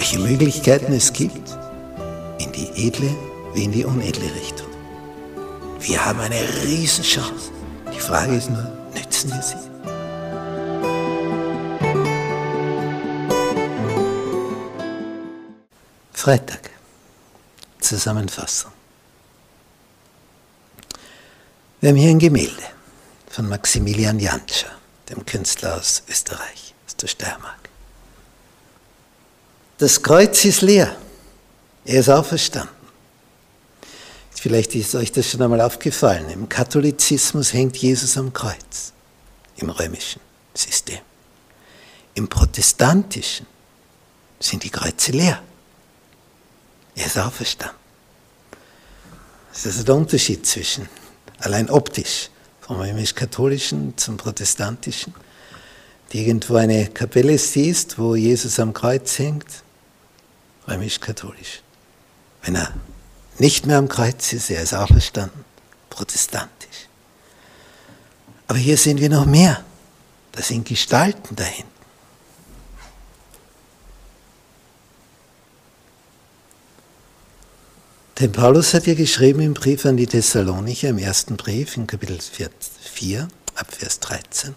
welche Möglichkeiten es gibt, in die edle wie in die unedle Richtung. Wir haben eine Riesenchance. Die Frage ist nur, nützen wir sie? Freitag. Zusammenfassung. Wir haben hier ein Gemälde von Maximilian Jantscher, dem Künstler aus Österreich, aus der Steiermark. Das Kreuz ist leer. Er ist auferstanden. Vielleicht ist euch das schon einmal aufgefallen. Im Katholizismus hängt Jesus am Kreuz, im römischen System. Im protestantischen sind die Kreuze leer. Er ist auferstanden. Das ist der Unterschied zwischen, allein optisch, vom römisch-katholischen zum protestantischen. Die irgendwo eine Kapelle siehst, wo Jesus am Kreuz hängt, römisch-katholisch. Wenn er nicht mehr am Kreuz ist, er ist auferstanden, protestantisch. Aber hier sehen wir noch mehr. Da sind Gestalten dahinten. Denn Paulus hat ja geschrieben im Brief an die Thessalonicher, im ersten Brief, in Kapitel 4, ab Vers 13.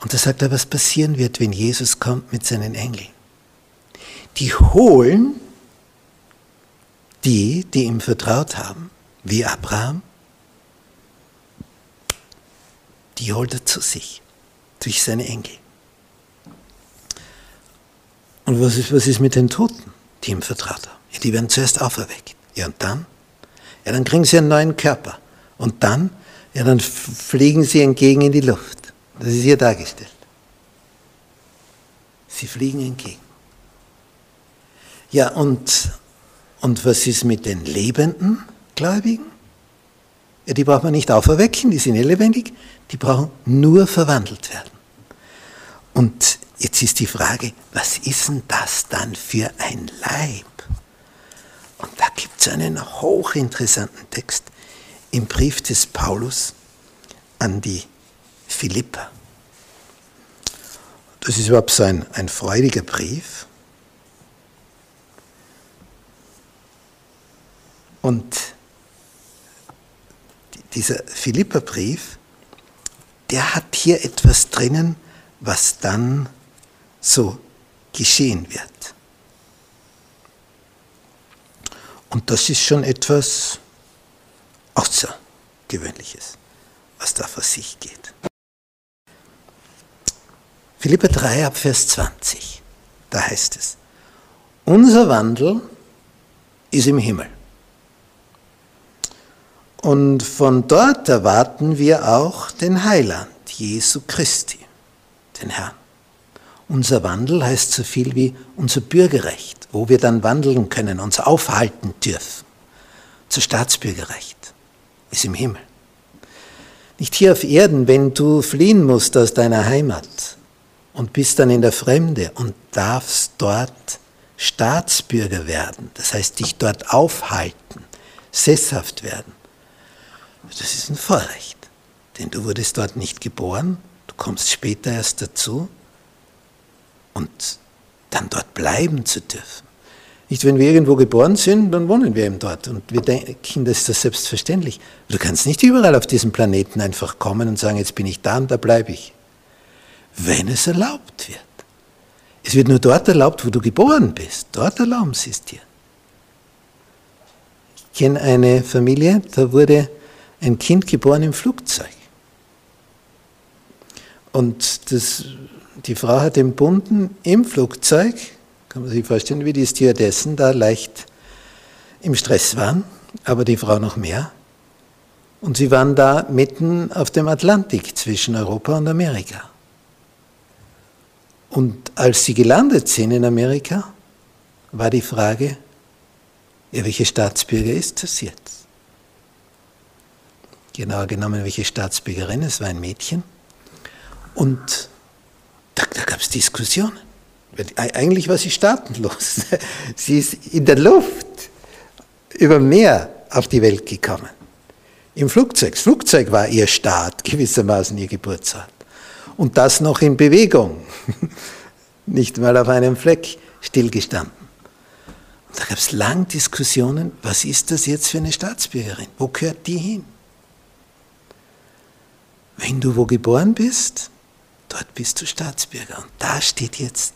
Und da sagt er, was passieren wird, wenn Jesus kommt mit seinen Engeln. Die holen die, die ihm vertraut haben, wie Abraham, die holt er zu sich durch seine Engel. Und was ist, was ist mit den Toten, die ihm vertraut haben? Die werden zuerst auferweckt. Ja, und dann? Ja, dann kriegen sie einen neuen Körper. Und dann? Ja, dann fliegen sie entgegen in die Luft. Das ist hier dargestellt. Sie fliegen entgegen. Ja, und, und was ist mit den lebenden Gläubigen? Ja, die braucht man nicht auferwecken, die sind ja lebendig. Die brauchen nur verwandelt werden. Und jetzt ist die Frage, was ist denn das dann für ein Leib? Und da gibt es einen hochinteressanten Text im Brief des Paulus an die Philipper. Das ist überhaupt so ein, ein freudiger Brief. Und dieser Philipperbrief, der hat hier etwas drinnen, was dann so geschehen wird. Und das ist schon etwas Außergewöhnliches, was da vor sich geht. Philippa 3 ab Vers 20, da heißt es, unser Wandel ist im Himmel. Und von dort erwarten wir auch den Heiland, Jesu Christi, den Herrn. Unser Wandel heißt so viel wie unser Bürgerrecht, wo wir dann wandeln können, uns aufhalten dürfen. Unser Staatsbürgerrecht ist im Himmel. Nicht hier auf Erden, wenn du fliehen musst aus deiner Heimat und bist dann in der Fremde und darfst dort Staatsbürger werden, das heißt dich dort aufhalten, sesshaft werden. Das ist ein Vorrecht, denn du wurdest dort nicht geboren, du kommst später erst dazu und dann dort bleiben zu dürfen. Nicht, wenn wir irgendwo geboren sind, dann wohnen wir eben dort und wir denken, das ist das selbstverständlich. Du kannst nicht überall auf diesem Planeten einfach kommen und sagen, jetzt bin ich da und da bleibe ich. Wenn es erlaubt wird. Es wird nur dort erlaubt, wo du geboren bist. Dort erlauben sie es dir. Ich kenne eine Familie, da wurde ein Kind geboren im Flugzeug. Und das die Frau hat den Bunden im Flugzeug, kann man sich vorstellen, wie die Stewardessen da leicht im Stress waren, aber die Frau noch mehr. Und sie waren da mitten auf dem Atlantik zwischen Europa und Amerika. Und als sie gelandet sind in Amerika, war die Frage, ja, welche Staatsbürger ist das jetzt? Genauer genommen, welche Staatsbürgerin, es war ein Mädchen. Und da, da gab es Diskussionen. Eigentlich war sie staatenlos. Sie ist in der Luft über Meer auf die Welt gekommen. Im Flugzeug. Das Flugzeug war ihr Staat, gewissermaßen ihr Geburtsort. Und das noch in Bewegung. Nicht mal auf einem Fleck stillgestanden. Da gab es lang Diskussionen, was ist das jetzt für eine Staatsbürgerin? Wo gehört die hin? Wenn du wo geboren bist, dort bist du Staatsbürger. Und da steht jetzt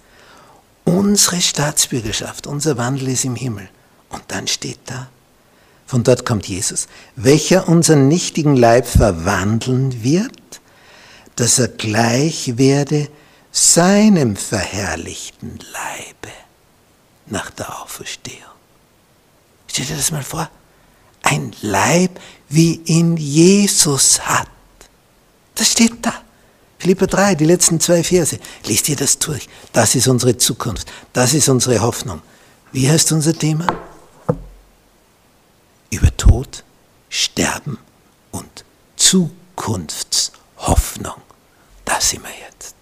unsere Staatsbürgerschaft, unser Wandel ist im Himmel. Und dann steht da, von dort kommt Jesus, welcher unseren nichtigen Leib verwandeln wird, dass er gleich werde seinem verherrlichten Leibe nach der Auferstehung. Stell dir das mal vor. Ein Leib, wie ihn Jesus hat. Steht da. Philippa 3, die letzten zwei Verse. Lies dir das durch. Das ist unsere Zukunft. Das ist unsere Hoffnung. Wie heißt unser Thema? Über Tod, Sterben und Zukunftshoffnung. Da sind wir jetzt.